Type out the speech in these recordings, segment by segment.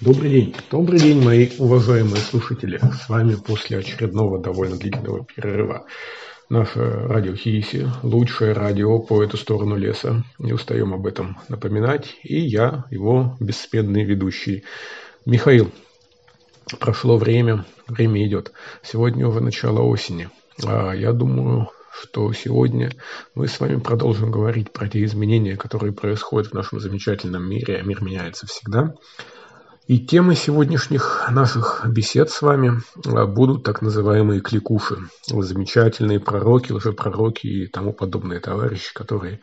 Добрый день. Добрый день, мои уважаемые слушатели. С вами после очередного довольно длительного перерыва наше радио Хииси, лучшее радио по эту сторону леса. Не устаем об этом напоминать. И я, его бессменный ведущий Михаил. Прошло время, время идет. Сегодня уже начало осени. А я думаю, что сегодня мы с вами продолжим говорить про те изменения, которые происходят в нашем замечательном мире, мир меняется всегда. И темой сегодняшних наших бесед с вами а, будут так называемые кликуши, замечательные пророки, лжепророки и тому подобные товарищи, которые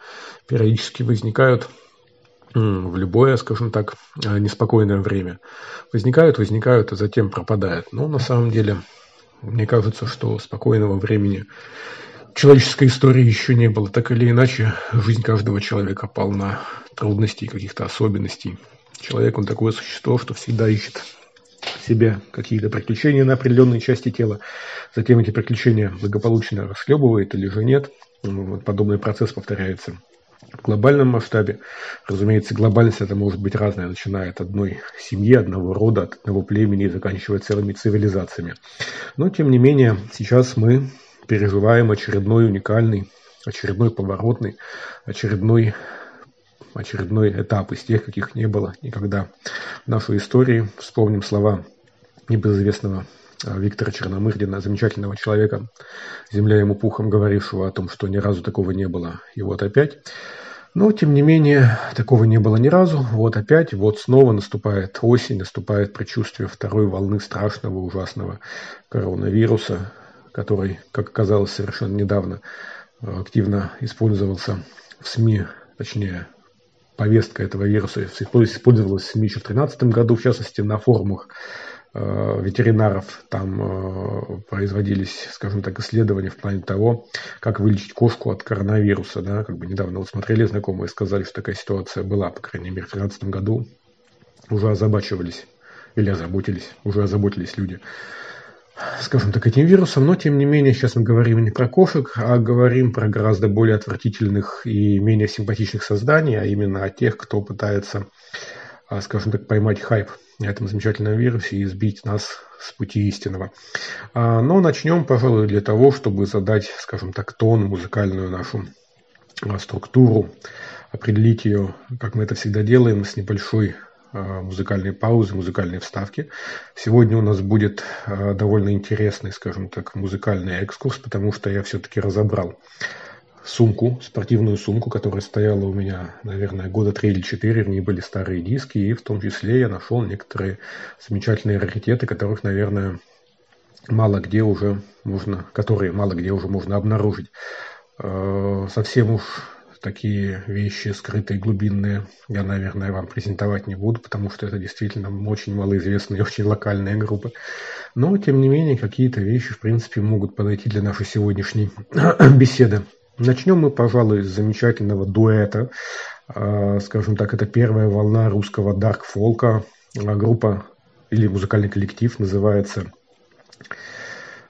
периодически возникают в любое, скажем так, а, неспокойное время. Возникают, возникают, а затем пропадают. Но на самом деле, мне кажется, что спокойного времени человеческой истории еще не было. Так или иначе, жизнь каждого человека полна трудностей, каких-то особенностей. Человек, он такое существо, что всегда ищет себе какие-то приключения на определенной части тела. Затем эти приключения благополучно расхлебывает или же нет. Вот подобный процесс повторяется в глобальном масштабе. Разумеется, глобальность это может быть разная, начиная от одной семьи, одного рода, от одного племени и заканчивая целыми цивилизациями. Но, тем не менее, сейчас мы переживаем очередной уникальный, очередной поворотный, очередной очередной этап из тех, каких не было никогда в нашей истории. Вспомним слова небезызвестного а, Виктора Черномырдина, замечательного человека, земля ему пухом говорившего о том, что ни разу такого не было. И вот опять. Но, тем не менее, такого не было ни разу. Вот опять, вот снова наступает осень, наступает предчувствие второй волны страшного, ужасного коронавируса, который, как оказалось совершенно недавно, а, активно использовался в СМИ, точнее, повестка этого вируса использовалась в СМИ еще в 2013 году, в частности, на форумах э, ветеринаров. Там э, производились, скажем так, исследования в плане того, как вылечить кошку от коронавируса. Да? Как бы недавно вот смотрели знакомые, сказали, что такая ситуация была, по крайней мере, в 2013 году. Уже озабачивались или озаботились, уже озаботились люди скажем так, этим вирусом, но тем не менее сейчас мы говорим не про кошек, а говорим про гораздо более отвратительных и менее симпатичных созданий, а именно о тех, кто пытается, а, скажем так, поймать хайп на этом замечательном вирусе и сбить нас с пути истинного. А, но начнем, пожалуй, для того, чтобы задать, скажем так, тон, музыкальную нашу а, структуру, определить ее, как мы это всегда делаем, с небольшой музыкальные паузы, музыкальные вставки. Сегодня у нас будет э, довольно интересный, скажем так, музыкальный экскурс, потому что я все-таки разобрал сумку, спортивную сумку, которая стояла у меня, наверное, года три или четыре. В ней были старые диски, и в том числе я нашел некоторые замечательные раритеты, которых, наверное, мало где уже можно, которые мало где уже можно обнаружить. Э, совсем уж такие вещи скрытые, глубинные, я, наверное, вам презентовать не буду, потому что это действительно очень малоизвестные, очень локальные группы. Но, тем не менее, какие-то вещи, в принципе, могут подойти для нашей сегодняшней беседы. Начнем мы, пожалуй, с замечательного дуэта. А, скажем так, это первая волна русского дарк-фолка. Группа или музыкальный коллектив называется,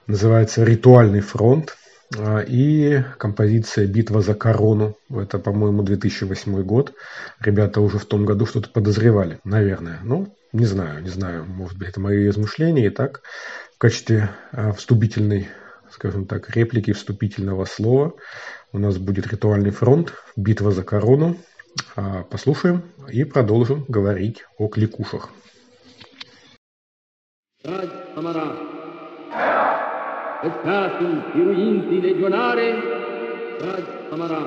называется «Ритуальный фронт». А, и композиция «Битва за корону». Это, по-моему, 2008 год. Ребята уже в том году что-то подозревали, наверное. Ну, не знаю, не знаю. Может быть, это мои измышления. Итак, в качестве а, вступительной, скажем так, реплики, вступительного слова у нас будет «Ритуальный фронт», «Битва за корону». А, послушаем и продолжим говорить о кликушах. Самара. Pescati, piruinti, legionari, Saj Samarà.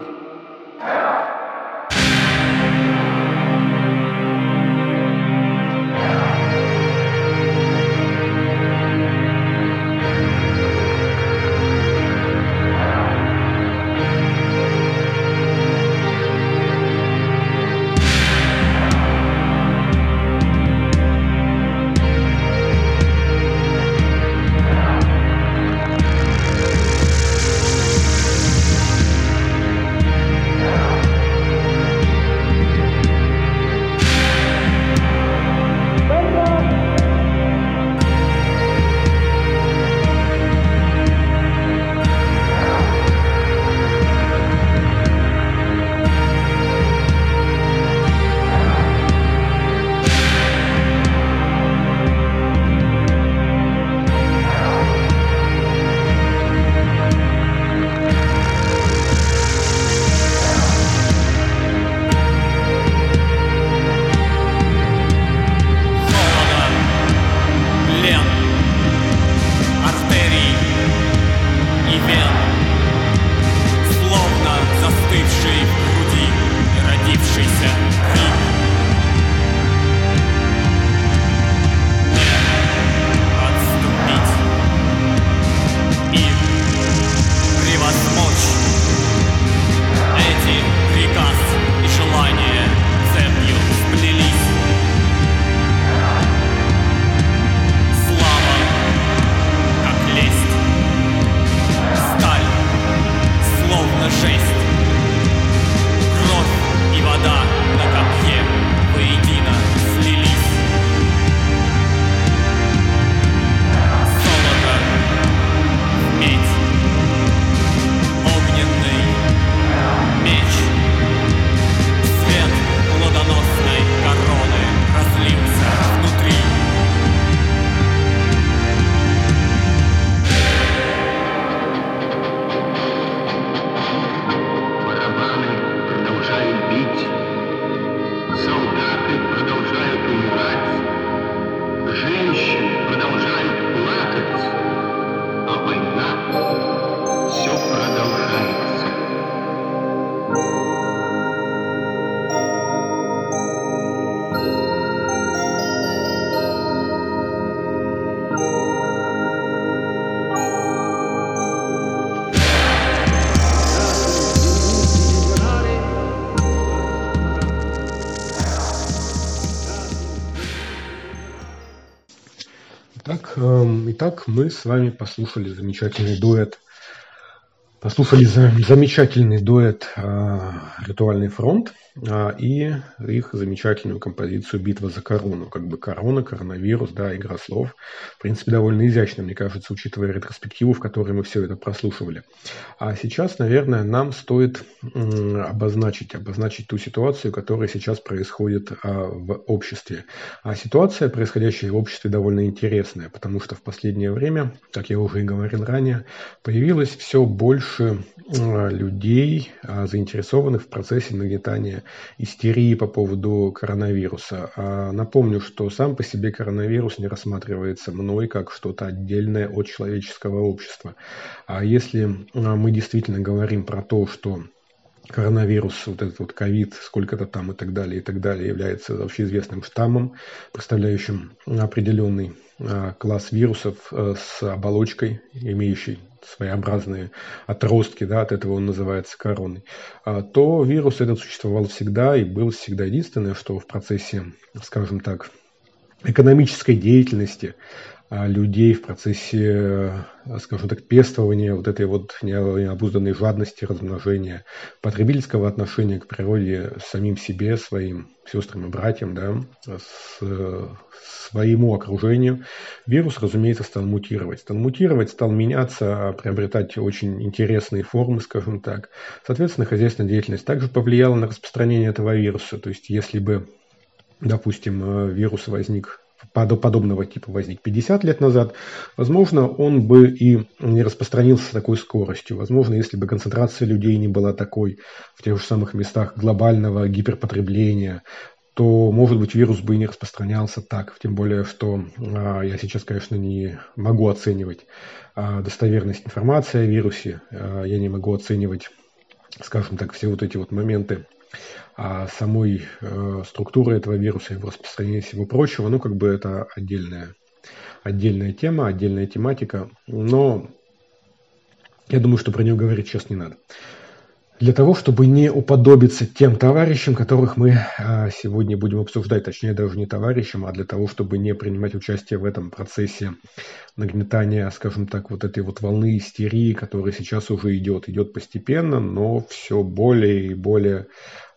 Итак, мы с вами послушали замечательный дуэт. Послушали замечательный дуэт а, «Ритуальный фронт» и их замечательную композицию «Битва за корону». Как бы корона, коронавирус, да, игра слов. В принципе, довольно изящно, мне кажется, учитывая ретроспективу, в которой мы все это прослушивали. А сейчас, наверное, нам стоит обозначить, обозначить ту ситуацию, которая сейчас происходит а, в обществе. А ситуация, происходящая в обществе, довольно интересная, потому что в последнее время, как я уже и говорил ранее, появилось все больше а, людей, а, заинтересованных в процессе нагнетания истерии по поводу коронавируса. А, напомню, что сам по себе коронавирус не рассматривается мной как что-то отдельное от человеческого общества. А если мы действительно говорим про то, что коронавирус, вот этот вот ковид, сколько-то там и так далее, и так далее, является общеизвестным штаммом, представляющим определенный класс вирусов с оболочкой, имеющей своеобразные отростки, да, от этого он называется короной, а, то вирус этот существовал всегда и был всегда. Единственное, что в процессе, скажем так, экономической деятельности людей в процессе, скажем так, пестования вот этой вот необузданной жадности, размножения, потребительского отношения к природе, самим себе, своим сестрам и братьям, да, с, своему окружению, вирус, разумеется, стал мутировать. Стал мутировать, стал меняться, приобретать очень интересные формы, скажем так. Соответственно, хозяйственная деятельность также повлияла на распространение этого вируса. То есть, если бы, допустим, вирус возник подобного типа возник 50 лет назад, возможно, он бы и не распространился с такой скоростью. Возможно, если бы концентрация людей не была такой в тех же самых местах глобального гиперпотребления, то, может быть, вирус бы и не распространялся так. Тем более, что а, я сейчас, конечно, не могу оценивать а, достоверность информации о вирусе. А, я не могу оценивать, скажем так, все вот эти вот моменты а самой э, структуры этого вируса, его распространения всего прочего, ну, как бы это отдельная, отдельная тема, отдельная тематика, но я думаю, что про нее говорить сейчас не надо. Для того, чтобы не уподобиться тем товарищам, которых мы а, сегодня будем обсуждать, точнее даже не товарищам, а для того, чтобы не принимать участие в этом процессе нагнетания, скажем так, вот этой вот волны истерии, которая сейчас уже идет, идет постепенно, но все более и более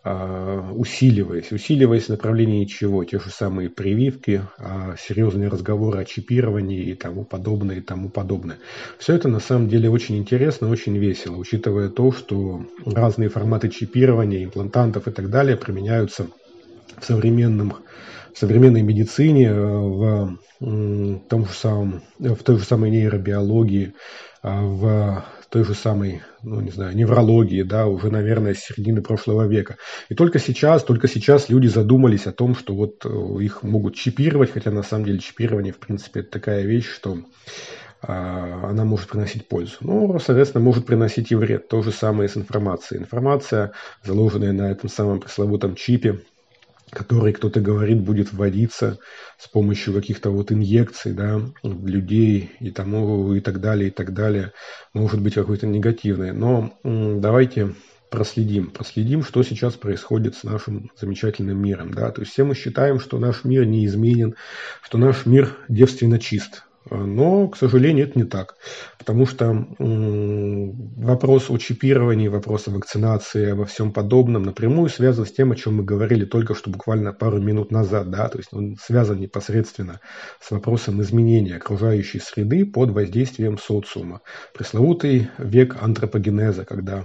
усиливаясь, усиливаясь в направлении чего? Те же самые прививки, а, серьезные разговоры о чипировании и тому подобное, и тому подобное. Все это на самом деле очень интересно, очень весело, учитывая то, что разные форматы чипирования, имплантантов и так далее применяются в современном в современной медицине, э, в, том же самом, в той же самой нейробиологии, а, в той же самой, ну, не знаю, неврологии, да, уже, наверное, с середины прошлого века. И только сейчас, только сейчас люди задумались о том, что вот э, их могут чипировать, хотя на самом деле чипирование, в принципе, это такая вещь, что а, она может приносить пользу. Ну, соответственно, может приносить и вред. То же самое с информацией. Информация, заложенная на этом самом пресловутом чипе, который, кто-то говорит, будет вводиться с помощью каких-то вот инъекций, да, людей и тому, и так далее, и так далее, может быть какой-то негативный. Но давайте проследим, проследим, что сейчас происходит с нашим замечательным миром, да, то есть все мы считаем, что наш мир неизменен, что наш мир девственно чист, но, к сожалению, это не так. Потому что вопрос о чипировании, вопрос о вакцинации, во всем подобном напрямую связан с тем, о чем мы говорили только что буквально пару минут назад. Да? То есть он связан непосредственно с вопросом изменения окружающей среды под воздействием социума. Пресловутый век антропогенеза, когда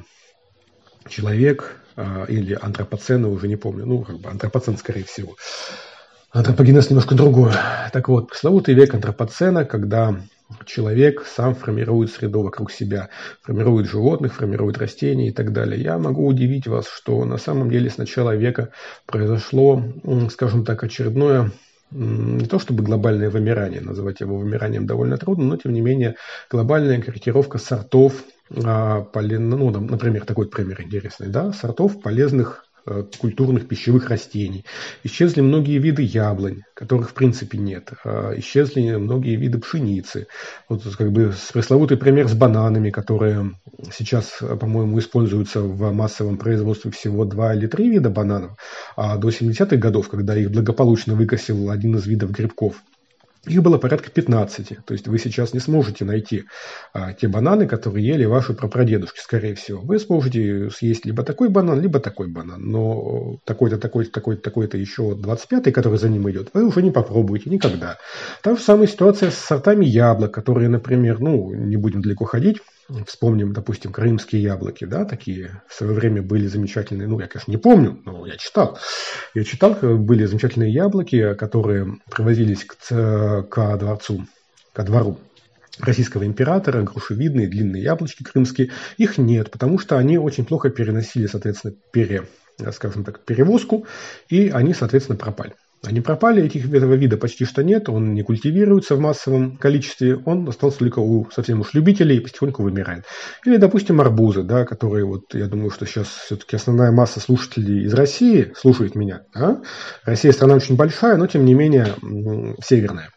человек а, или антропоцена, уже не помню, ну, как бы антропоцен, скорее всего, Антропогенез немножко другое. Так вот, пресловутый век антропоцена, когда человек сам формирует среду вокруг себя, формирует животных, формирует растения и так далее. Я могу удивить вас, что на самом деле с начала века произошло, скажем так, очередное не то чтобы глобальное вымирание, называть его вымиранием довольно трудно, но тем не менее глобальная корректировка сортов, а, ну, например, такой пример интересный, да, сортов полезных культурных пищевых растений. Исчезли многие виды яблонь, которых в принципе нет. А исчезли многие виды пшеницы. Вот как бы пресловутый пример с бананами, которые сейчас, по-моему, используются в массовом производстве всего два или три вида бананов. А до 70-х годов, когда их благополучно выкосил один из видов грибков, Их было порядка 15. То есть вы сейчас не сможете найти а, те бананы, которые ели ваши прапрадедушки, скорее всего. Вы сможете съесть либо такой банан, либо такой банан. Но такой-то, такой-то, такой-то, такой-то еще 25-й, который за ним идет, вы уже не попробуете никогда. Та же самая ситуация с сортами яблок, которые, например, ну, не будем далеко ходить, Вспомним, допустим, крымские яблоки, да, такие в свое время были замечательные, ну, я, конечно, не помню, но я читал. Я читал, были замечательные яблоки, которые привозились к, к дворцу, ко двору российского императора, грушевидные, длинные яблочки крымские. Их нет, потому что они очень плохо переносили, соответственно, пере, скажем так, перевозку, и они, соответственно, пропали. Они пропали, этих, этого вида почти что нет, он не культивируется в массовом количестве, он остался только у совсем уж любителей и потихоньку вымирает. Или, допустим, арбузы, да, которые, вот, я думаю, что сейчас все-таки основная масса слушателей из России слушает меня. Да? Россия страна очень большая, но тем не менее северная.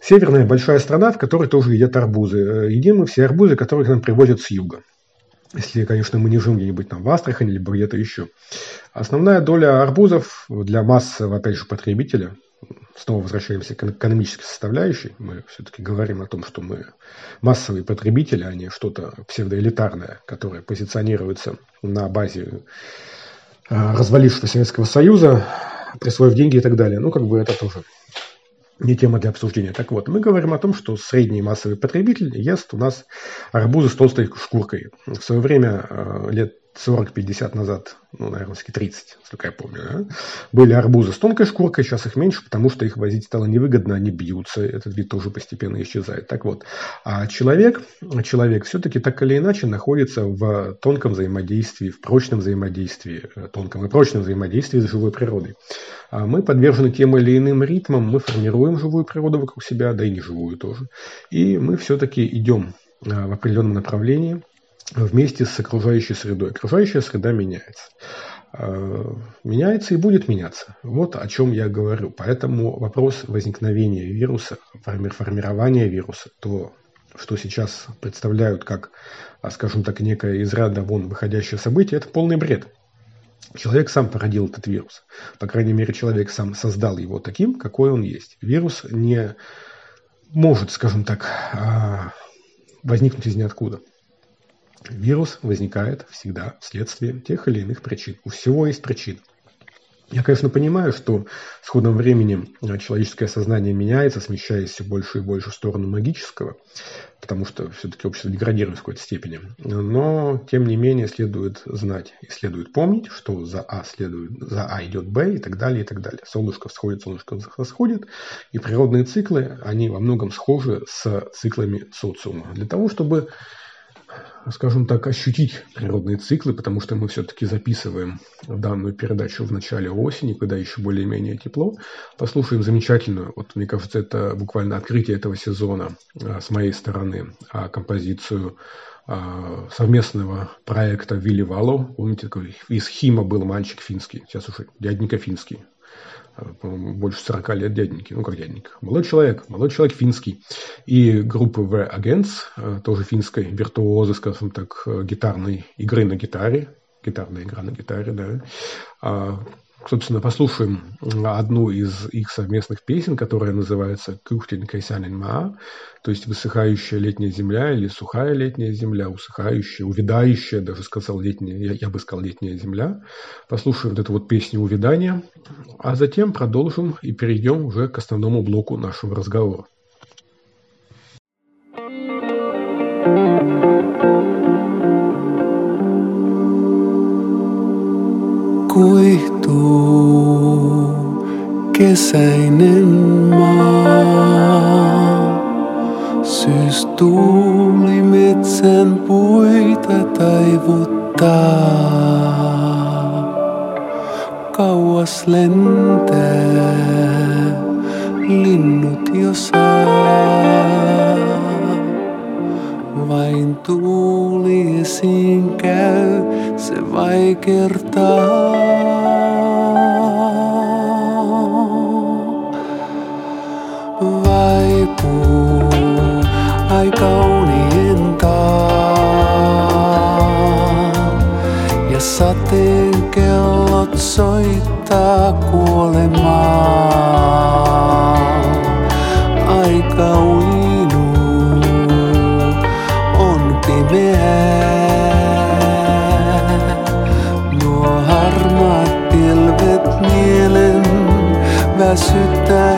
Северная большая страна, в которой тоже едят арбузы. Э, едим мы все арбузы, которые к нам привозят с юга. Если, конечно, мы не живем где-нибудь там в Астрахани, либо где-то еще. Основная доля арбузов для массового, опять же, потребителя, снова возвращаемся к экономической составляющей, мы все-таки говорим о том, что мы массовые потребители, а не что-то псевдоэлитарное, которое позиционируется на базе а, развалившегося Советского Союза, присвоив деньги и так далее. Ну, как бы это тоже не тема для обсуждения. Так вот, мы говорим о том, что средний массовый потребитель ест у нас арбузы с толстой шкуркой. В свое время, э, лет 40-50 назад, ну, наверное, 30, сколько я помню, да, были арбузы с тонкой шкуркой, сейчас их меньше, потому что их возить стало невыгодно, они бьются, этот вид тоже постепенно исчезает. Так вот, а человек, человек все-таки так или иначе находится в тонком взаимодействии, в прочном взаимодействии, э, тонком и прочном взаимодействии с живой природой. А мы подвержены тем или иным ритмам, мы формируем живую природу вокруг себя, да и неживую тоже. И мы все-таки идем э, в определенном направлении, вместе с окружающей средой. Окружающая среда меняется. А, меняется и будет меняться. Вот о чем я говорю. Поэтому вопрос возникновения вируса, формирования вируса, то, что сейчас представляют как, а, скажем так, некое из ряда вон выходящее событие, это полный бред. Человек сам породил этот вирус. По крайней мере, человек сам создал его таким, какой он есть. Вирус не может, скажем так, а, возникнуть из ниоткуда. Вирус возникает всегда вследствие тех или иных причин. У всего есть причина. Я, конечно, понимаю, что с ходом времени человеческое сознание меняется, смещаясь все больше и больше в сторону магического, потому что все-таки общество деградирует в какой-то степени. Но, тем не менее, следует знать и следует помнить, что за А, следует, за а идет Б и так далее, и так далее. Солнышко всходит, солнышко восходит, и природные циклы, они во многом схожи с циклами социума. Для того, чтобы скажем так, ощутить природные циклы, потому что мы все-таки записываем данную передачу в начале осени, когда еще более-менее тепло. Послушаем замечательную, вот мне кажется, это буквально открытие этого сезона а, с моей стороны, а, композицию а, совместного проекта Вилли Вало. Помните, такой из Хима был мальчик финский, сейчас уже дяденька финский больше 40 лет дяденьки, ну как дяденька, молодой человек, молодой человек финский. И группы The Agents, э, тоже финской, виртуозы, скажем так, э, гитарной игры на гитаре, гитарная игра на гитаре, да, а, собственно, послушаем одну из их совместных песен, которая называется «Кухтин Кайсанин Ма», то есть «Высыхающая летняя земля» или «Сухая летняя земля», «Усыхающая», «Увядающая», даже сказал летняя, я, я бы сказал «Летняя земля». Послушаем вот эту вот песню «Увядания», а затем продолжим и перейдем уже к основному блоку нашего разговора. kuihtuu kesäinen maa. Syys tuuli metsän puita taivuttaa. Kauas lentää linnut jo saa. Vain tuuli esiin käy, se vaikertaa. tai kauniinkaan. Ja sateen. Aika on. Nuo harmat pilvet mielen väsyttää.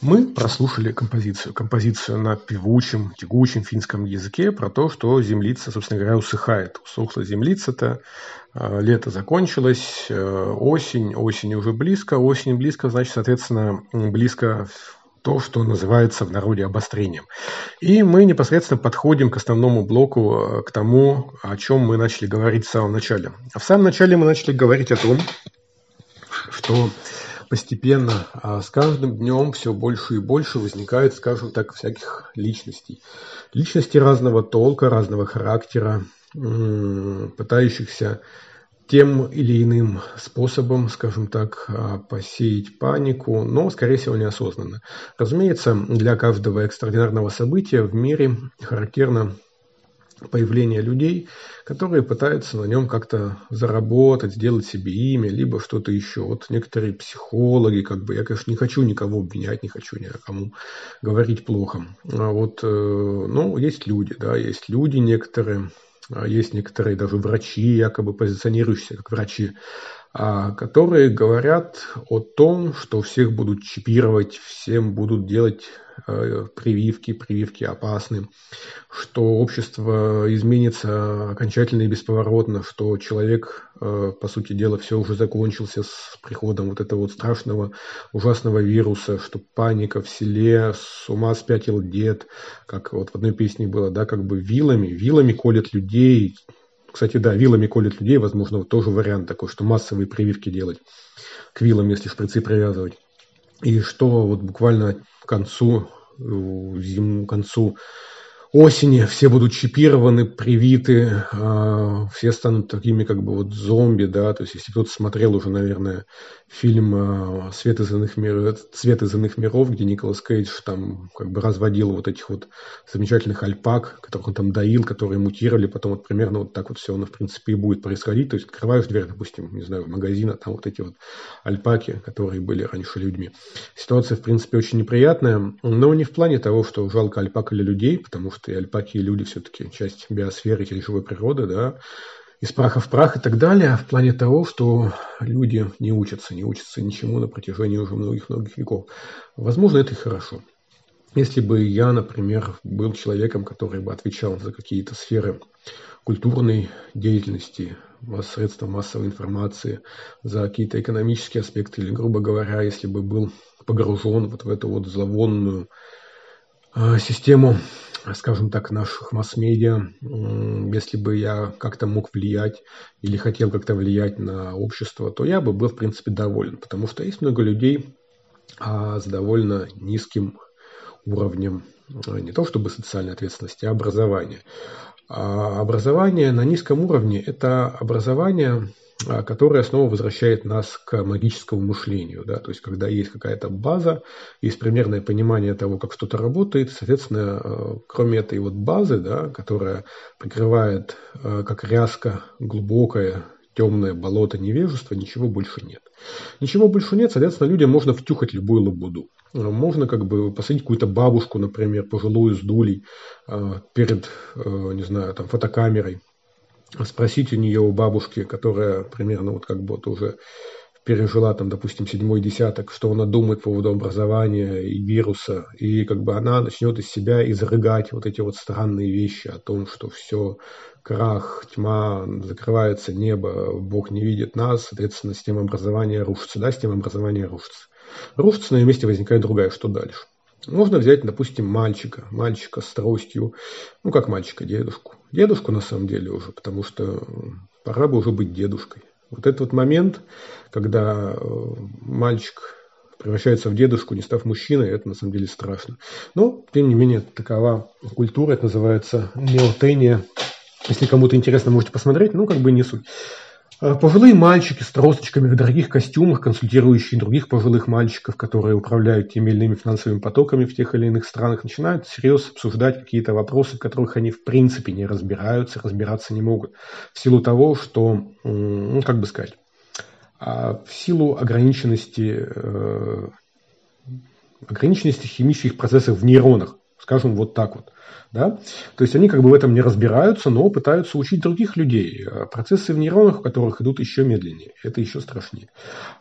Kuolemaa. прослушали композицию. Композицию на певучем, тягучем финском языке про то, что землица, собственно говоря, усыхает. Усохла землица-то, а, лето закончилось, э, осень, осень уже близко. Осень близко, значит, соответственно, близко то, что называется в народе обострением. И мы непосредственно подходим к основному блоку, э, к тому, о чем мы начали говорить в самом начале. В самом начале мы начали говорить о том, что постепенно, а с каждым днем все больше и больше возникает, скажем так, всяких личностей. Личности разного толка, разного характера, пытающихся тем или иным способом, скажем так, а, посеять панику, но, скорее всего, неосознанно. Разумеется, для каждого экстраординарного события в мире характерно появление людей, которые пытаются на нем как-то заработать, сделать себе имя, либо что-то еще. Вот некоторые психологи, как бы, я, конечно, не хочу никого обвинять, не хочу никому говорить плохо. А вот, э, ну, есть люди, да, есть люди некоторые, а есть некоторые даже врачи, якобы позиционирующиеся как врачи, которые говорят о том, что всех будут чипировать, всем будут делать э, прививки, прививки опасны, что общество изменится окончательно и бесповоротно, что человек, э, по сути дела, все уже закончился с приходом вот этого вот страшного, ужасного вируса, что паника в селе, с ума спятил дед, как вот в одной песне было, да, как бы вилами, вилами колят людей, кстати, да, вилами колят людей, возможно, вот тоже вариант такой, что массовые прививки делать к вилам, если шприцы привязывать. И что вот буквально к концу, э, зиму, к концу осени все будут чипированы, привиты, а, все станут такими как бы вот зомби, да, то есть если кто-то смотрел уже, наверное, фильм а, «Свет из иных миров», «Цвет из иных миров», где Николас Кейдж там как бы разводил вот этих вот замечательных альпак, которых он там доил, которые мутировали, потом вот примерно вот так вот все оно, в принципе, и будет происходить, то есть открываешь дверь, допустим, не знаю, магазина, там вот эти вот альпаки, которые были раньше людьми. Ситуация, в принципе, очень неприятная, но не в плане того, что жалко альпак или людей, потому что и альпаки, и люди все-таки часть биосферы, часть живой природы, да, из праха в прах и так далее, в плане того, что люди не учатся, не учатся ничему на протяжении уже многих-многих веков. Возможно, это и хорошо. Если бы я, например, был человеком, который бы отвечал за какие-то сферы культурной деятельности, средства массовой информации, за какие-то экономические аспекты, или, грубо говоря, если бы был погружен вот в эту вот зловонную э, систему скажем так, наших масс-медиа, если бы я как-то мог влиять или хотел как-то влиять на общество, то я бы был, в принципе, доволен, потому что есть много людей а, с довольно низким уровнем а, не то чтобы социальной ответственности, а образования. А образование на низком уровне – это образование, которая снова возвращает нас к магическому мышлению. Да? То есть, когда есть какая-то база, есть примерное понимание того, как что-то работает, соответственно, а, кроме этой вот базы, да, которая прикрывает а, как ряска глубокое темное болото невежества, ничего больше нет. Ничего больше нет, соответственно, людям можно втюхать любую лабуду. Можно как бы посадить какую-то бабушку, например, пожилую с дулей перед, не знаю, там, фотокамерой, спросить у нее, у бабушки, которая примерно вот как будто уже пережила там, допустим, седьмой десяток, что она думает по поводу образования и вируса, и как бы она начнет из себя изрыгать вот эти вот странные вещи о том, что все крах, тьма, закрывается небо, Бог не видит нас, соответственно, система образования рушится, да, система образования рушится. Рушится, на ее месте возникает другая, что дальше? Можно взять, допустим, мальчика, мальчика с тростью, ну как мальчика, дедушку. Дедушку на самом деле уже, потому что пора бы уже быть дедушкой. Вот этот вот момент, когда э, мальчик превращается в дедушку, не став мужчиной, это на самом деле страшно. Но, тем не менее, такова культура, это называется неотения. Если кому-то интересно, можете посмотреть, ну, как бы не суть. Э, пожилые мальчики с тросточками в дорогих костюмах, консультирующие других пожилых мальчиков, которые управляют теми или иными финансовыми потоками в тех или иных странах, начинают всерьез обсуждать какие-то вопросы, в которых они в принципе не разбираются, разбираться не могут. В силу того, что, ну, как бы сказать, а в силу ограниченности, э, ограниченности химических процессов в нейронах, скажем вот так вот. Да? То есть они как бы в этом не разбираются, но пытаются учить других людей. А процессы в нейронах, у которых идут еще медленнее. Это еще страшнее.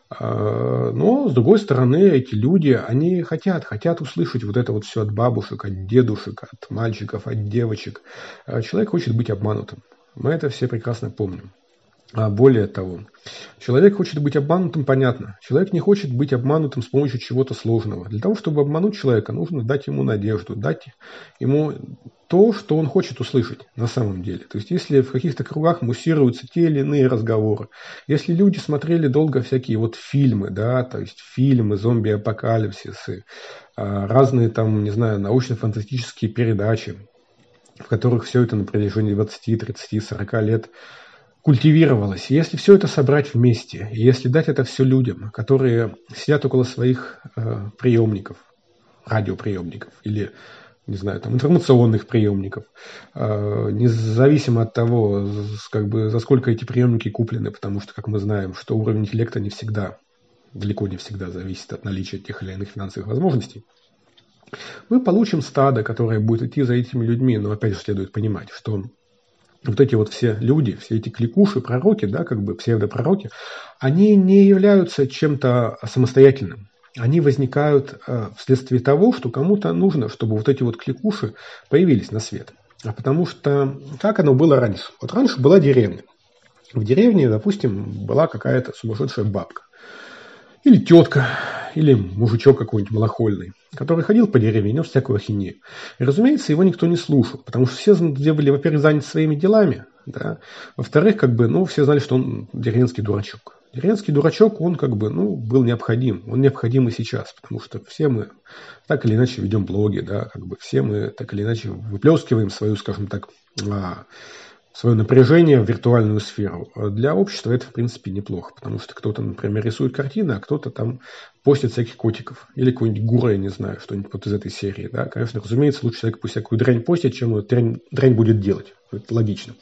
А, но, с другой стороны, эти люди, они хотят, хотят услышать вот это вот все от бабушек, от дедушек, от мальчиков, от девочек. А человек хочет быть обманутым. Мы это все прекрасно помним. А более того, человек хочет быть обманутым, понятно. Человек не хочет быть обманутым с помощью чего-то сложного. Для того, чтобы обмануть человека, нужно дать ему надежду, дать ему то, что он хочет услышать на самом деле. То есть, если в каких-то кругах муссируются те или иные разговоры, если люди смотрели долго всякие вот фильмы, да, то есть фильмы, зомби-апокалипсисы, а, разные там, не знаю, научно-фантастические передачи, в которых все это на протяжении 20, 30, 40 лет культивировалось. Если все это собрать вместе, если дать это все людям, которые сидят около своих э, приемников, радиоприемников или не знаю, там, информационных приемников, э, независимо от того, как бы, за сколько эти приемники куплены, потому что, как мы знаем, что уровень интеллекта не всегда, далеко не всегда зависит от наличия тех или иных финансовых возможностей, мы получим стадо, которое будет идти за этими людьми, но опять же следует понимать, что вот эти вот все люди, все эти кликуши, пророки, да, как бы псевдопророки, они не являются чем-то самостоятельным. Они возникают э, вследствие того, что кому-то нужно, чтобы вот эти вот кликуши появились на свет. А потому что как оно было раньше? Вот раньше была деревня. В деревне, допустим, была какая-то сумасшедшая бабка. Или тетка, или мужичок какой-нибудь малохольный, который ходил по деревне и нес всякую ахинею. И, разумеется, его никто не слушал, потому что все были, во-первых, заняты своими делами, да, во-вторых, как бы, ну, все знали, что он деревенский дурачок. Деревенский дурачок, он как бы, ну, был необходим. Он необходим и сейчас, потому что все мы так или иначе ведем блоги, да, как бы все мы так или иначе выплескиваем свою, скажем так, а, свое напряжение в виртуальную сферу. Для общества это, в принципе, неплохо, потому что кто-то, например, рисует картины, а кто-то там постит всяких котиков. Или какой-нибудь гура, я не знаю, что-нибудь вот из этой серии. Да? Конечно, разумеется, лучше человек пусть всякую дрянь постит, чем он дрянь, дрянь будет делать. Это логично.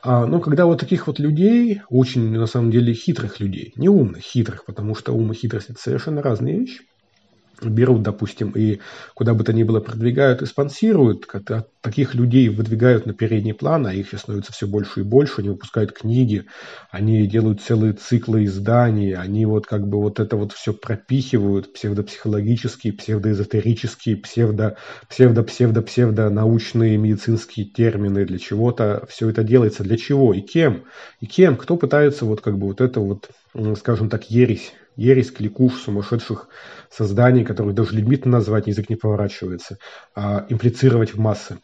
А, но когда вот таких вот людей, очень, на самом деле, хитрых людей, не умных, хитрых, потому что ум и хитрость – это совершенно разные вещи – берут, допустим, и куда бы то ни было продвигают и спонсируют, таких людей выдвигают на передний план, а их сейчас становится все больше и больше, они выпускают книги, они делают целые циклы изданий, они вот как бы вот это вот все пропихивают, псевдопсихологические, псевдоэзотерические, псевдо, псевдо, псевдо, псевдо научные медицинские термины для чего-то, все это делается для чего и кем, и кем, кто пытается вот как бы вот это вот, скажем так, ересь ересь, кликуш, сумасшедших созданий, которых даже людьми назвать язык не поворачивается, а имплицировать в массы.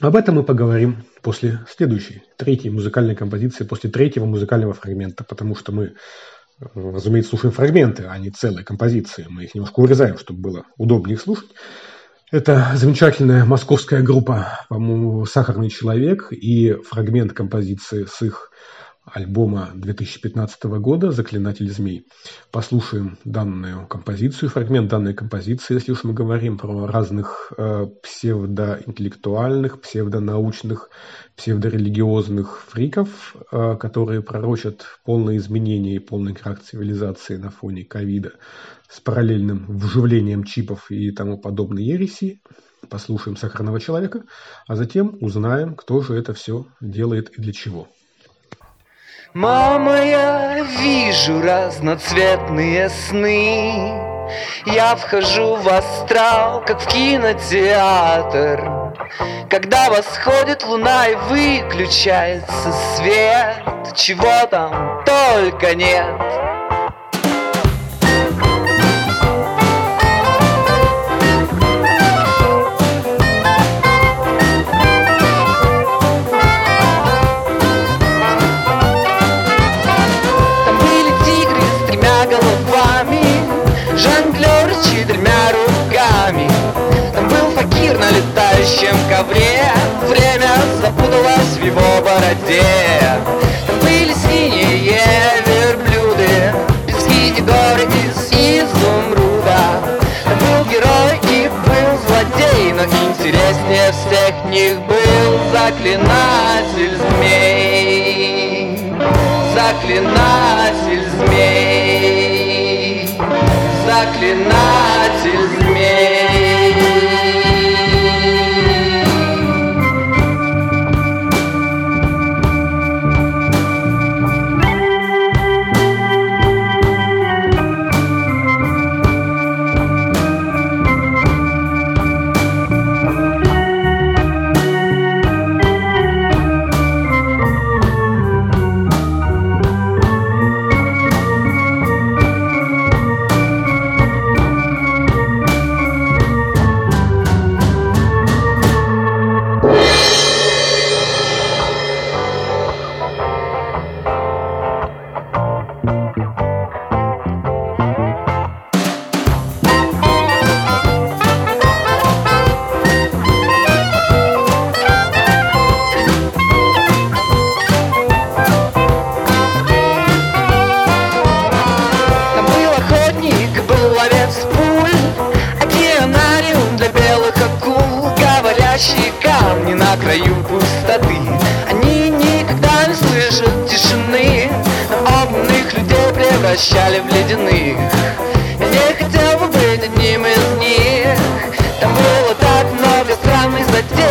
Об этом мы поговорим после следующей, третьей музыкальной композиции, после третьего музыкального фрагмента, потому что мы, разумеется, слушаем фрагменты, а не целые композиции. Мы их немножко урезаем, чтобы было удобнее их слушать. Это замечательная московская группа, по-моему, «Сахарный человек» и фрагмент композиции с их альбома 2015 года «Заклинатель змей». Послушаем данную композицию, фрагмент данной композиции, если уж мы говорим про разных э, псевдоинтеллектуальных, псевдонаучных, псевдорелигиозных фриков, э, которые пророчат полное изменение и полный крах цивилизации на фоне ковида с параллельным вживлением чипов и тому подобной ереси. Послушаем «Сахарного человека», а затем узнаем, кто же это все делает и для чего. Мама, я вижу разноцветные сны. Я вхожу в астрал, как в кинотеатр. Когда восходит луна и выключается свет Чего там только нет летающем ковре. Время запуталось в его бороде. Были синие верблюды Пески и горы из изумруда. Был герой и был злодей Но интереснее всех них был заклинатель змей. Заклинатель змей. Заклинатель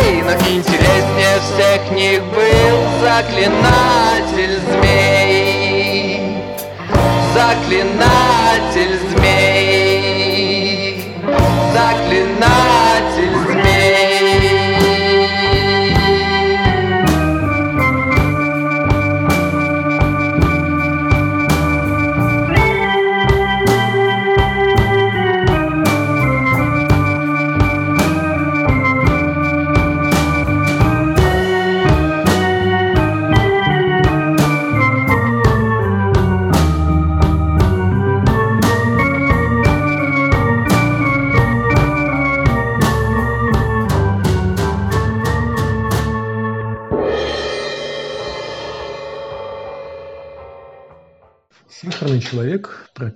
Но интереснее всех них был заклинатель змей. Заклинатель змей. Заклинатель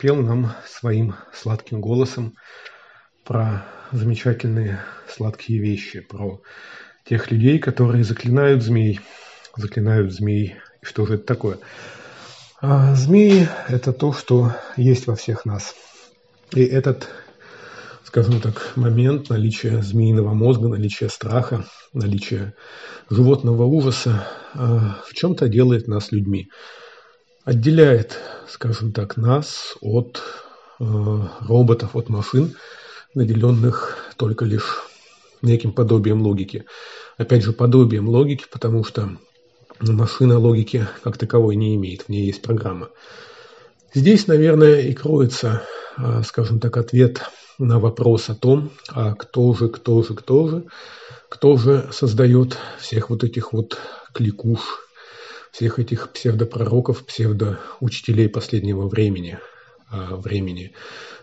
пропел нам своим сладким голосом про замечательные сладкие вещи, про тех людей, которые заклинают змей, заклинают змей. И что же это такое? А змеи – это то, что есть во всех нас. И этот, скажем так, момент наличия змеиного мозга, наличия страха, наличия животного ужаса а, в чем-то делает нас людьми отделяет, скажем так, нас от э, роботов, от машин, наделенных только лишь неким подобием логики. Опять же, подобием логики, потому что машина логики как таковой не имеет, в ней есть программа. Здесь, наверное, и кроется, э, скажем так, ответ на вопрос о том, а кто же, кто же, кто же, кто же создает всех вот этих вот кликуш, всех этих псевдопророков, псевдоучителей последнего времени, а, времени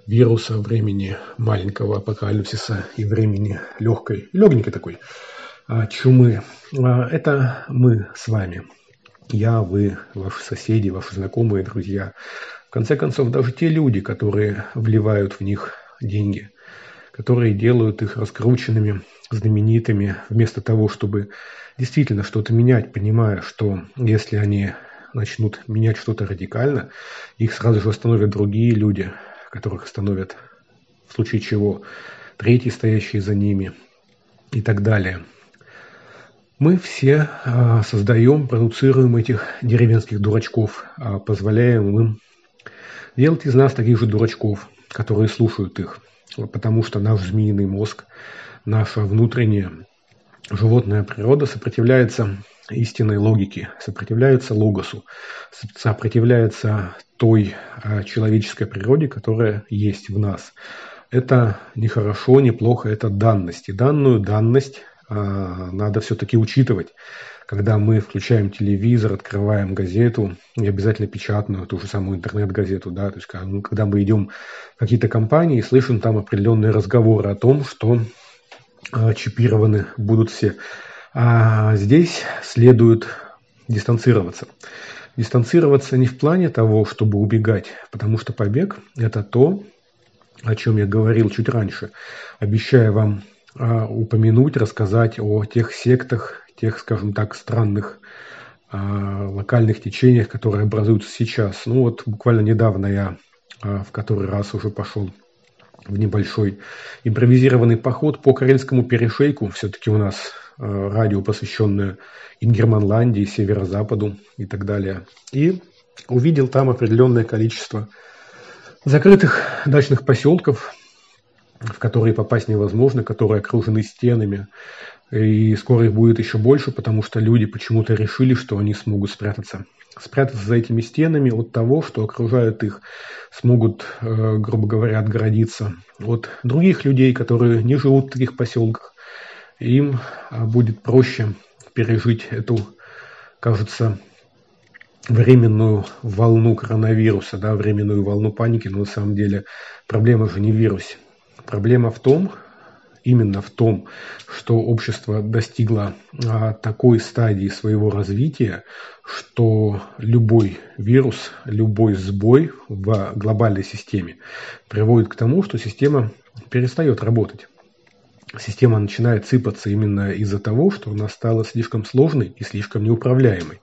вируса, времени маленького апокалипсиса и времени легкой, легенькой такой а, чумы. А, это мы с вами. я, вы, ваши соседи, ваши знакомые, друзья. В конце концов, даже те люди, которые вливают в них деньги, которые делают их раскрученными, знаменитыми, вместо того, чтобы действительно что-то менять, понимая, что если они начнут менять что-то радикально, их сразу же остановят другие люди, которых остановят в случае чего третий, стоящий за ними и так далее. Мы все а, создаем, продуцируем этих деревенских дурачков, а, позволяем им делать из нас таких же дурачков, которые слушают их, потому что наш змеиный мозг, наша внутренняя животная природа сопротивляется истинной логике, сопротивляется логосу, сопротивляется той а, человеческой природе, которая есть в нас. Это не хорошо, не плохо, это данность. И данную данность а, надо все-таки учитывать. Когда мы включаем телевизор, открываем газету, не обязательно печатную, ту же самую интернет-газету, да, то есть когда мы идем в какие-то компании и слышим там определенные разговоры о том, что а, чипированы будут все. А здесь следует дистанцироваться. Дистанцироваться не в плане того, чтобы убегать, потому что побег – это то, о чем я говорил чуть раньше, обещая вам а, упомянуть, рассказать о тех сектах, тех, скажем так, странных а, локальных течениях, которые образуются сейчас. Ну вот буквально недавно я а, в который раз уже пошел в небольшой импровизированный поход по Карельскому перешейку. Все-таки у нас Э, радио, посвященное Ингерманландии, Северо-Западу и так далее. И увидел там определенное количество закрытых дачных поселков, в которые попасть невозможно, которые окружены стенами. И скоро их будет еще больше, потому что люди почему-то решили, что они смогут спрятаться. Спрятаться за этими стенами от того, что окружает их, смогут, э, грубо говоря, отгородиться от других людей, которые не живут в таких поселках, им а, будет проще пережить эту, кажется, временную волну коронавируса, да, временную волну паники, но на самом деле проблема же не в вирусе. Проблема в том, именно в том, что общество достигло а, такой стадии своего развития, что любой вирус, любой сбой в глобальной системе приводит к тому, что система перестает работать система начинает сыпаться именно из-за того, что она стала слишком сложной и слишком неуправляемой.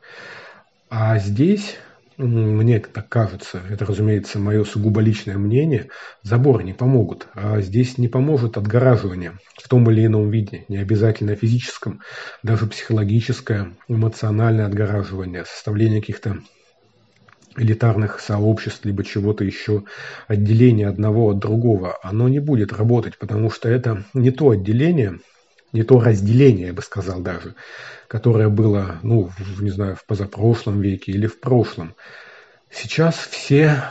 А здесь, мне так кажется, это, разумеется, мое сугубо личное мнение, заборы не помогут. А здесь не поможет отгораживание в том или ином виде, не обязательно физическом, даже психологическое, эмоциональное отгораживание, составление каких-то элитарных сообществ, либо чего-то еще, отделение одного от другого, оно не будет работать, потому что это не то отделение, не то разделение, я бы сказал даже, которое было, ну, в, не знаю, в позапрошлом веке или в прошлом. Сейчас все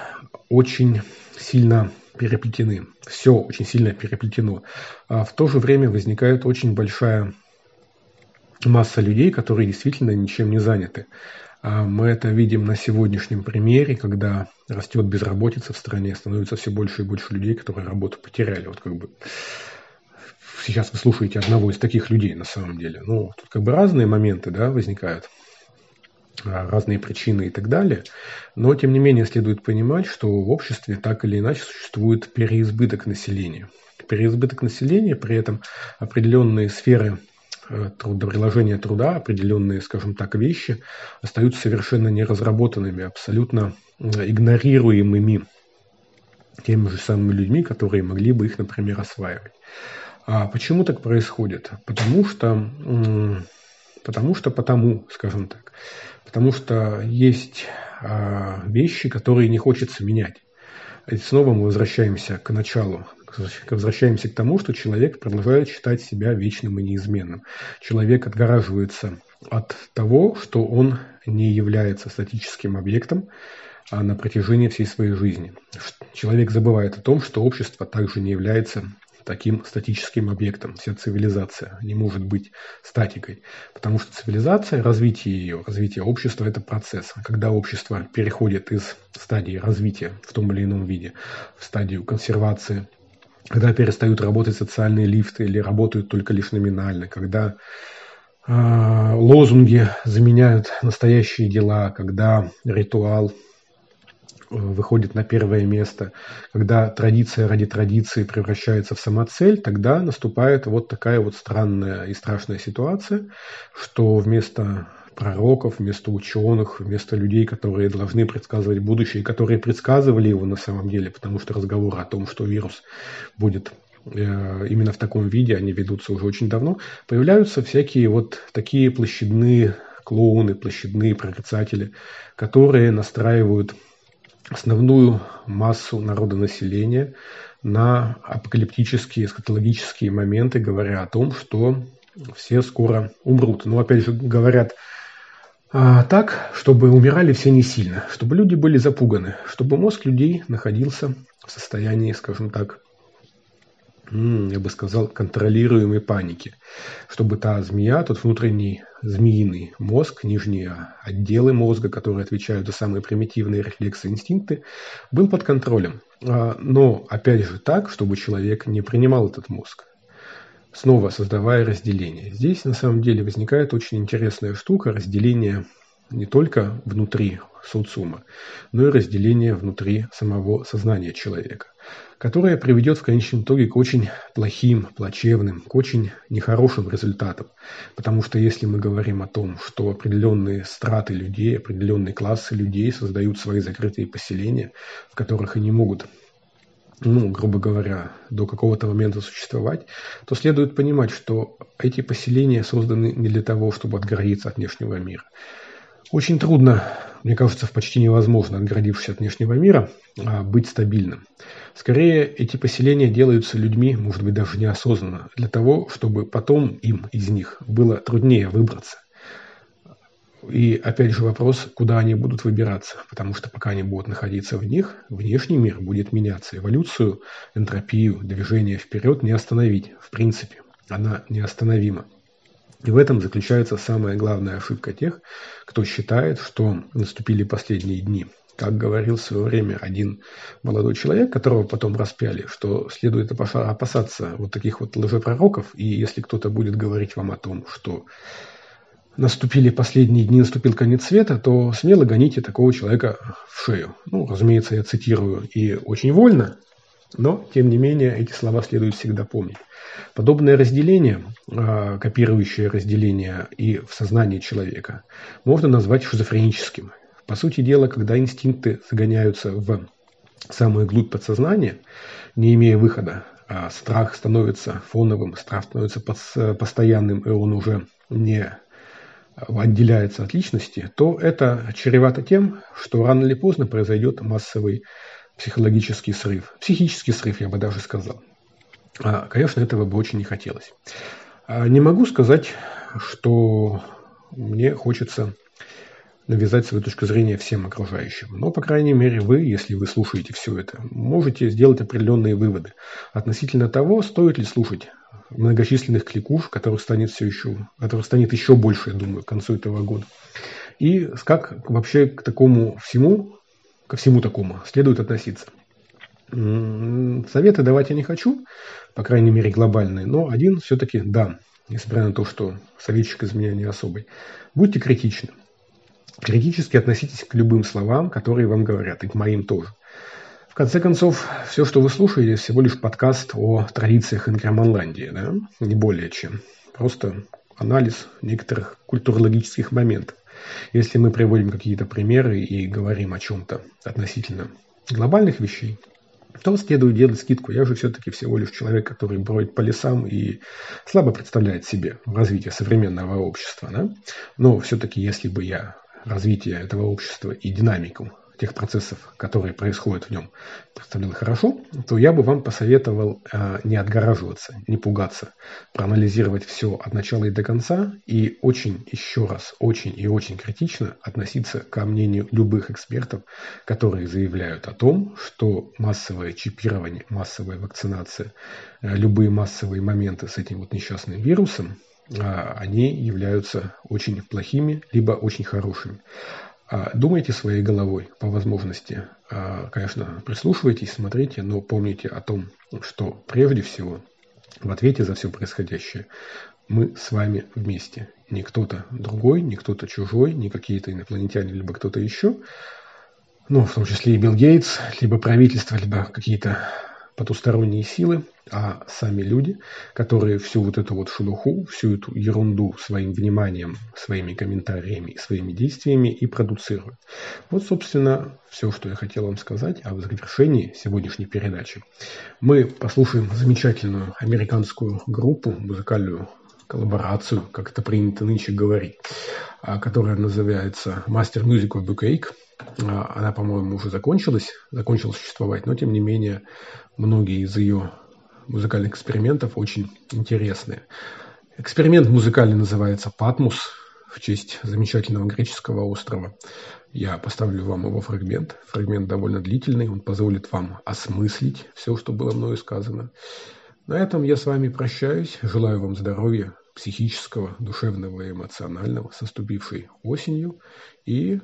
очень сильно переплетены, все очень сильно переплетено. А в то же время возникает очень большая масса людей, которые действительно ничем не заняты. А мы это видим на сегодняшнем примере, когда растет безработица в стране, становится все больше и больше людей, которые работу потеряли. Вот как бы сейчас вы слушаете одного из таких людей на самом деле. Ну, тут как бы разные моменты да, возникают, а, разные причины и так далее. Но, тем не менее, следует понимать, что в обществе так или иначе существует переизбыток населения. Переизбыток населения, при этом определенные сферы Э, трудоприложения труда, определенные, скажем так, вещи остаются совершенно неразработанными, абсолютно игнорируемыми теми же самыми людьми, которые могли бы их, например, осваивать. А почему так происходит? Потому что, потому что потому, скажем так, потому что есть а, вещи, которые не хочется менять. И снова мы возвращаемся к началу возвращаемся к тому, что человек продолжает считать себя вечным и неизменным. Человек отгораживается от того, что он не является статическим объектом а на протяжении всей своей жизни. Человек забывает о том, что общество также не является таким статическим объектом. Вся цивилизация не может быть статикой, потому что цивилизация, развитие ее, развитие общества – это процесс. Когда общество переходит из стадии развития в том или ином виде в стадию консервации – когда перестают работать социальные лифты или работают только лишь номинально, когда а, лозунги заменяют настоящие дела, когда ритуал э, выходит на первое место, когда традиция ради традиции превращается в самоцель, тогда наступает вот такая вот странная и страшная ситуация, что вместо пророков, вместо ученых, вместо людей, которые должны предсказывать будущее, которые предсказывали его на самом деле, потому что разговоры о том, что вирус будет э, именно в таком виде, они ведутся уже очень давно, появляются всякие вот такие площадные клоуны, площадные прорицатели, которые настраивают основную массу народонаселения на апокалиптические, эскатологические моменты, говоря о том, что все скоро умрут. Но опять же говорят а, так, чтобы умирали все не сильно, чтобы люди были запуганы, чтобы мозг людей находился в состоянии, скажем так, я бы сказал, контролируемой паники, чтобы та змея, тот внутренний змеиный мозг, нижние отделы мозга, которые отвечают за самые примитивные рефлексы, инстинкты, был под контролем. А, но, опять же, так, чтобы человек не принимал этот мозг снова создавая разделение. Здесь на самом деле возникает очень интересная штука разделение не только внутри социума, но и разделение внутри самого сознания человека, которое приведет в конечном итоге к очень плохим, плачевным, к очень нехорошим результатам. Потому что если мы говорим о том, что определенные страты людей, определенные классы людей создают свои закрытые поселения, в которых они могут ну, грубо говоря, до какого-то момента существовать, то следует понимать, что эти поселения созданы не для того, чтобы отгородиться от внешнего мира. Очень трудно, мне кажется, почти невозможно, отгородившись от внешнего мира, а, быть стабильным. Скорее, эти поселения делаются людьми, может быть, даже неосознанно, для того, чтобы потом им из них было труднее выбраться. И опять же вопрос, куда они будут выбираться, потому что пока они будут находиться в них, внешний мир будет меняться. Эволюцию, энтропию, движение вперед не остановить, в принципе. Она неостановима. И в этом заключается самая главная ошибка тех, кто считает, что наступили последние дни. Как говорил в свое время один молодой человек, которого потом распяли, что следует опасаться вот таких вот лжепророков, и если кто-то будет говорить вам о том, что наступили последние дни, наступил конец света, то смело гоните такого человека в шею. Ну, разумеется, я цитирую и очень вольно, но, тем не менее, эти слова следует всегда помнить. Подобное разделение, а, копирующее разделение и в сознании человека, можно назвать шизофреническим. По сути дела, когда инстинкты загоняются в самую глубь подсознания, не имея выхода, а страх становится фоновым, страх становится постоянным, и он уже не отделяется от личности, то это чревато тем, что рано или поздно произойдет массовый психологический срыв. Психический срыв, я бы даже сказал. А, конечно, этого бы очень не хотелось. А, не могу сказать, что мне хочется навязать свою точку зрения всем окружающим. Но, по крайней мере, вы, если вы слушаете все это, можете сделать определенные выводы относительно того, стоит ли слушать многочисленных кликуш, которых станет все еще, которых станет еще больше, я думаю, к концу этого года. И как вообще к такому всему, ко всему такому следует относиться. Советы давать я не хочу, по крайней мере глобальные, но один все-таки да, несмотря на то, что советчик из меня не особый. Будьте критичны. Критически относитесь к любым словам, которые вам говорят, и к моим тоже. В конце концов, все, что вы слушаете, всего лишь подкаст о традициях Ингерманландии, да? не более чем. Просто анализ некоторых культурологических моментов. Если мы приводим какие-то примеры и говорим о чем-то относительно глобальных вещей, то следует делать скидку. Я же все-таки всего лишь человек, который бродит по лесам и слабо представляет себе развитие современного общества. Да? Но все-таки, если бы я развитие этого общества и динамику тех процессов, которые происходят в нем, представлял хорошо, то я бы вам посоветовал э, не отгораживаться, не пугаться, проанализировать все от начала и до конца и очень, еще раз, очень и очень критично относиться ко мнению любых экспертов, которые заявляют о том, что массовое чипирование, массовая вакцинация, э, любые массовые моменты с этим вот несчастным вирусом, э, они являются очень плохими, либо очень хорошими. А, думайте своей головой по возможности. А, конечно, прислушивайтесь, смотрите, но помните о том, что прежде всего в ответе за все происходящее Мы с вами вместе. Не кто-то другой, не кто-то чужой, не какие-то инопланетяне, либо кто-то еще. Ну, в том числе и Билл Гейтс, либо правительство, либо какие-то потусторонние силы, а сами люди, которые всю вот эту вот шелуху, всю эту ерунду своим вниманием, своими комментариями, своими действиями и продуцируют. Вот, собственно, все, что я хотел вам сказать в завершении сегодняшней передачи. Мы послушаем замечательную американскую группу, музыкальную коллаборацию, как это принято нынче говорить, а, которая называется Master Music of. А, она, по-моему, уже закончилась, закончила существовать, но, тем не менее, многие из ее музыкальных экспериментов очень интересные. Эксперимент музыкальный называется «Патмус» в честь замечательного греческого острова. Я поставлю вам его фрагмент. Фрагмент довольно длительный, он позволит вам осмыслить все, что было мною сказано. На этом я с вами прощаюсь. Желаю вам здоровья психического, душевного и эмоционального с наступившей осенью. И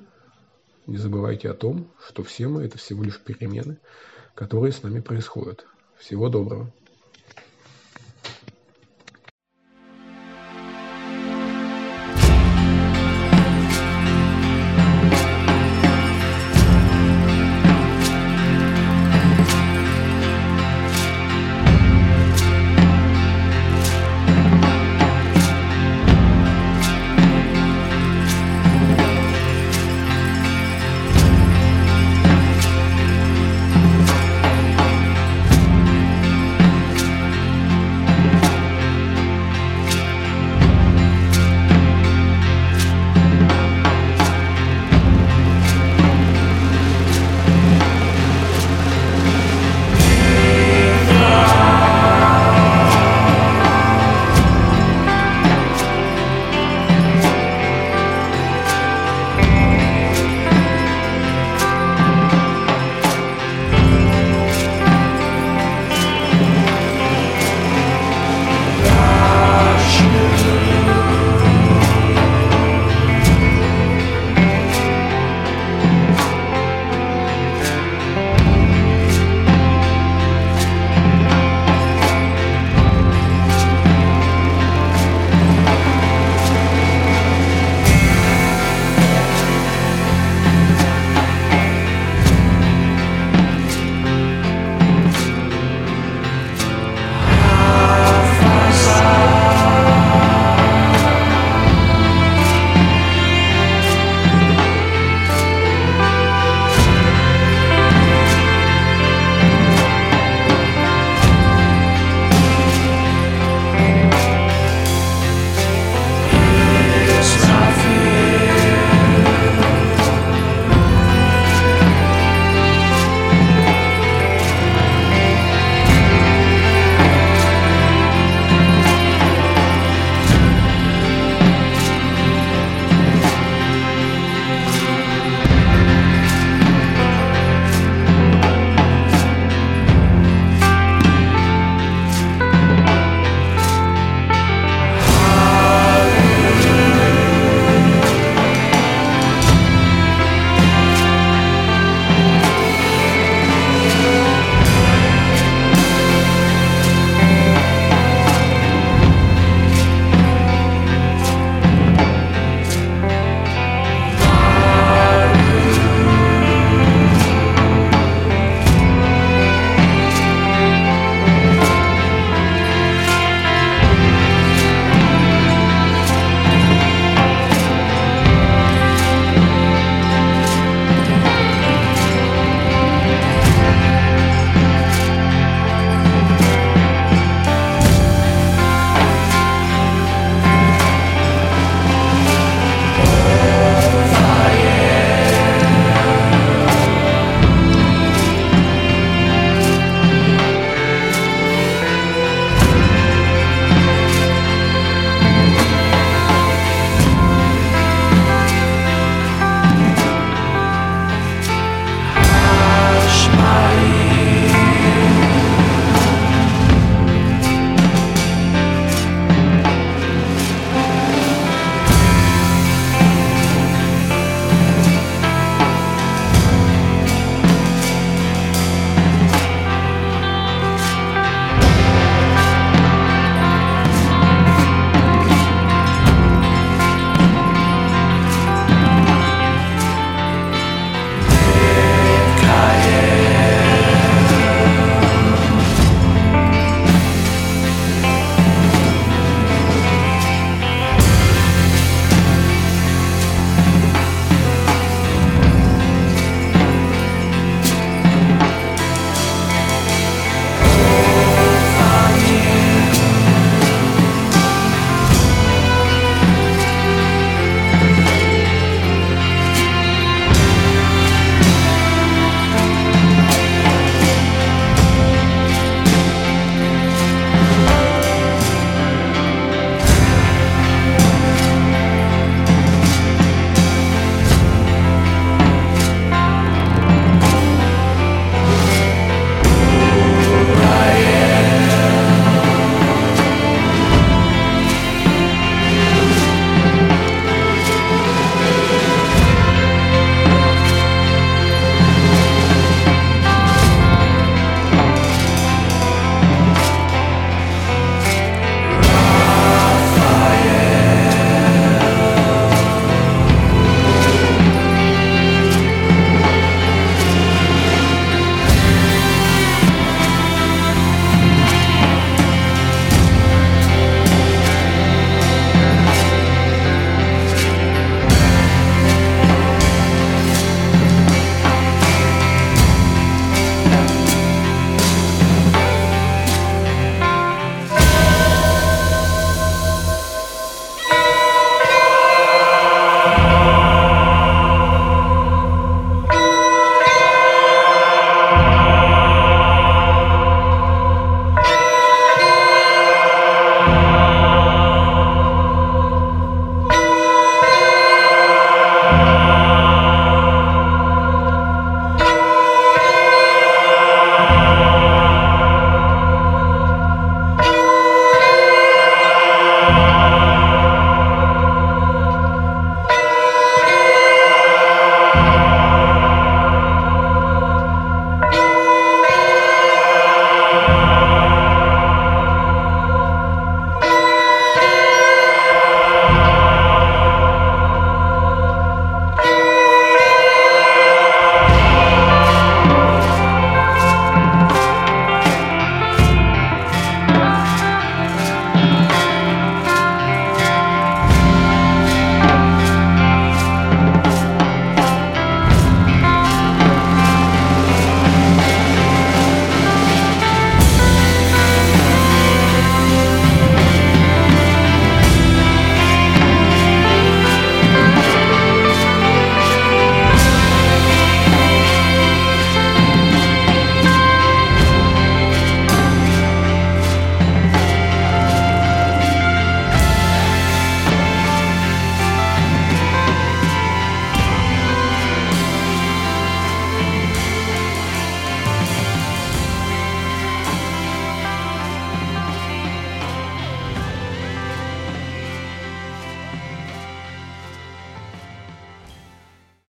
не забывайте о том, что все мы – это всего лишь перемены, которые с нами происходят. Всего доброго.